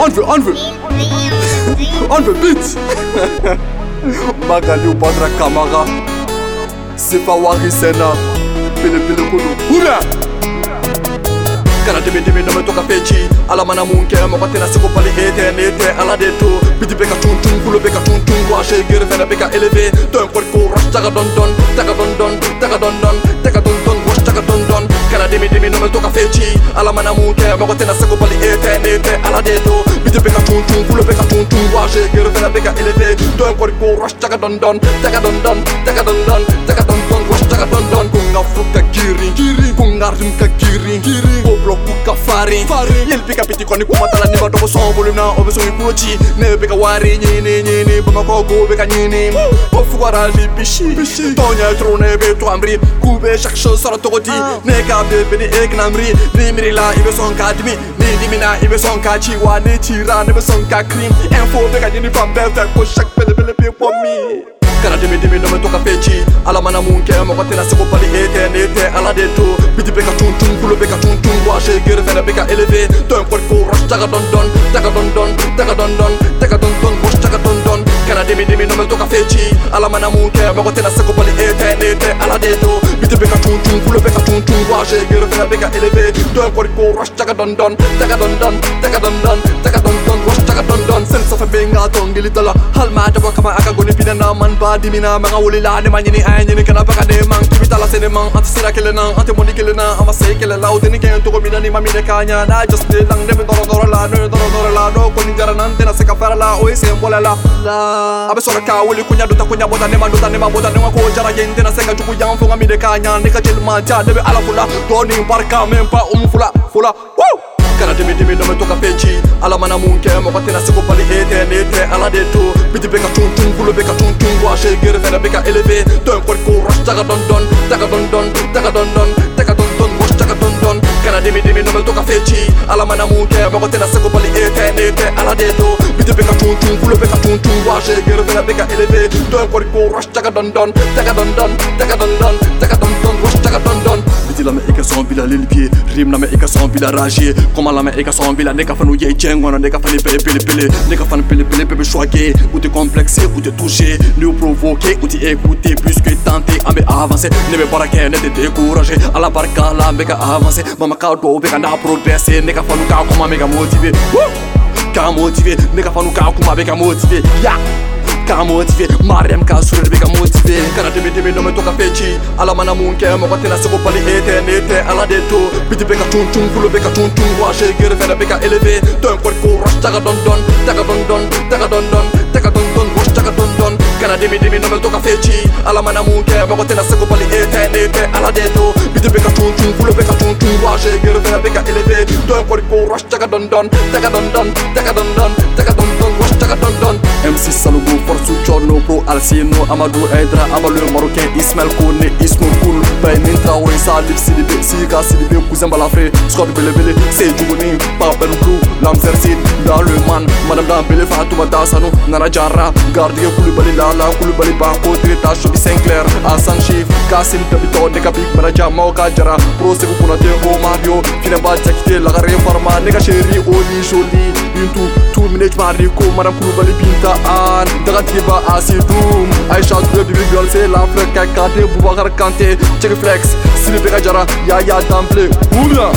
on the on the on the beat Magali Badra Kamara. Sifa Warisena Pile Pile Kulu Hula! Kana dimi dimi no me toka fechi ala mana munke mo ko tena siko pali ete nete ala de to beka tun tun kulo beka tun tun wa she gere fena beka eleve. To en ko ko rush taga don don taga don don taga don don taga don don rush taga don don. Kana dimi dimi no me toka fechi ala mana munke mo ko tena siko pali ete nete ala de to biti beka tun tun kulo beka tun tun wa she gere fena beka eleve to en ko ko rush taga don don taga don don taga don don taga don don Kadang-kadang ku ngafuk ke kiri Kiri Ku ngarim ke kiri Kiri Goblok ku ka fari Fari Yelpi ka piti koni ku matala ni badobo so Bolum na obe so ni puchi Nebe ka wari nyini nyini Bamako go be ka nyini Ofu wara li bishi Bishi Tonya tro nebe tu amri Kube shak shou sara toko di Neka bebe ni ek namri Rimiri la ibe son ka dimi Ni dimi na ibe son ka chiwa Ni tira nebe son ka Enfo be ka nyini pambe Fek shak pele pele pe po mi kana dimi dimi no me toka fechi ala mana munke mo ko tena siko pali ete nete ala de to biti beka tun tun kulo tun tun wa she gere fena beka eleve. To en ko rush taga don don taga don don taga don don taga don don rush taga don don. Kana dimi dimi no me toka fechi ala mana munke mo ko tena siko pali ete nete ala de to biti beka tun tun kulo tun tun wa she gere fena beka eleve. To en ko rush taga don don taga don don taga don don dimina men a wuli la ni ma ɲini a ye ɲini kana baga ne man kibi t'a la se ne man an sira kelen na an tɛ mɔni na an ma se kɛlɛ la o tɛ ni kɛ cogo min na ni ma minɛ k'a ɲa n'a jɔsilen lang ne bɛ dɔrɔ dɔrɔ la n'o ye dɔrɔ la n'o kɔni jara na n tɛna se ka fɛrɛ la o ye sen bɔlɛ la a k'a wuli ne man dota ne man bɔta ne ma jara ye na se ka jugu yan fo ne ka man ca ne bɛ ala fula dɔɔni barika fula fula! Kana dimi dimi no me toka fechi ala mana munke mo ko tena siko pali ete nete ala de to biti beka tun tun kulo beka tun tun wa she gere fena beka eleve. To en ko ko rush taga don don taga don don taga don don taga don don rush taga don don. Kana dimi dimi no me toka fechi ala mana munke mo ko tena siko pali ete nete ala de to biti beka tun tun kulo beka tun tun wa she gere fena beka eleve. To en ko ko rush taga don don taga don don taga don don don biti la me ika son bila lil pied rim na me ika son bila rager comment la me ika son bila ne ka fanu ye jengono ne ka fani pele pele pele ne ka fani pele pele bébé choqué. Ou t'es complexé ou t'es touché. Nous provoqué ou t'es écouté puisque tenté à me avancer ne me baraquer ne te décourager. À la barca la me ka avancer mama ka do be ka na progresser ne ka fanu ka kuma me ka motiver ka motiver ne ka fanu ka kuma be ka motiver ya ka motivé Mariam ka sura be ka motivé kana dimi dimi no me toka fechi ala mana munke mo ko tena siko pali ete nete ala de to biti be ka tun tun kulo be ka tun tun. Wa she gere fena be ka eleve. To en ko rush taga don don taga don don taga don don taga don don rush taga don don. Kana dimi dimi no me toka fechi ala mana munke mo ko tena siko pali ete nete ala de to biti be ka tun tun kulo be ka tun tun wa she gere fena be ka eleve. To en ko rush taga don don taga don don taga don don taga Alcino Amadou Aydra Abba le Marocain Ismaël Kone Ismo Koul Baymin Traoré Salif Sidibé Sika Sidibé Cousin Balafré Scott Bele Bele Seydou Boni Papen Blue Lamser Sid Dans le man Madame Dambele Fatouma Dassano Nana Jara Gardier Koulibaly Lala Koulibaly Bako Trita Chobi Sinclair Hassan Chief Kassim Tabito Dekapik Manaja Mauka Jara Pro Sekou Kounate Romario Fineba Jakite Lagare Farma Nega Chéri Oli Jolie Bintou ah, Tout Minage Mariko Madame Koulibaly Binta Anne Daga Tiba Asidoum Aïcha Touré Bibi Girl C'est l'Afrique Kanté Boubacar Kanté Check Flex Sylvie Jara Yaya Dample Oula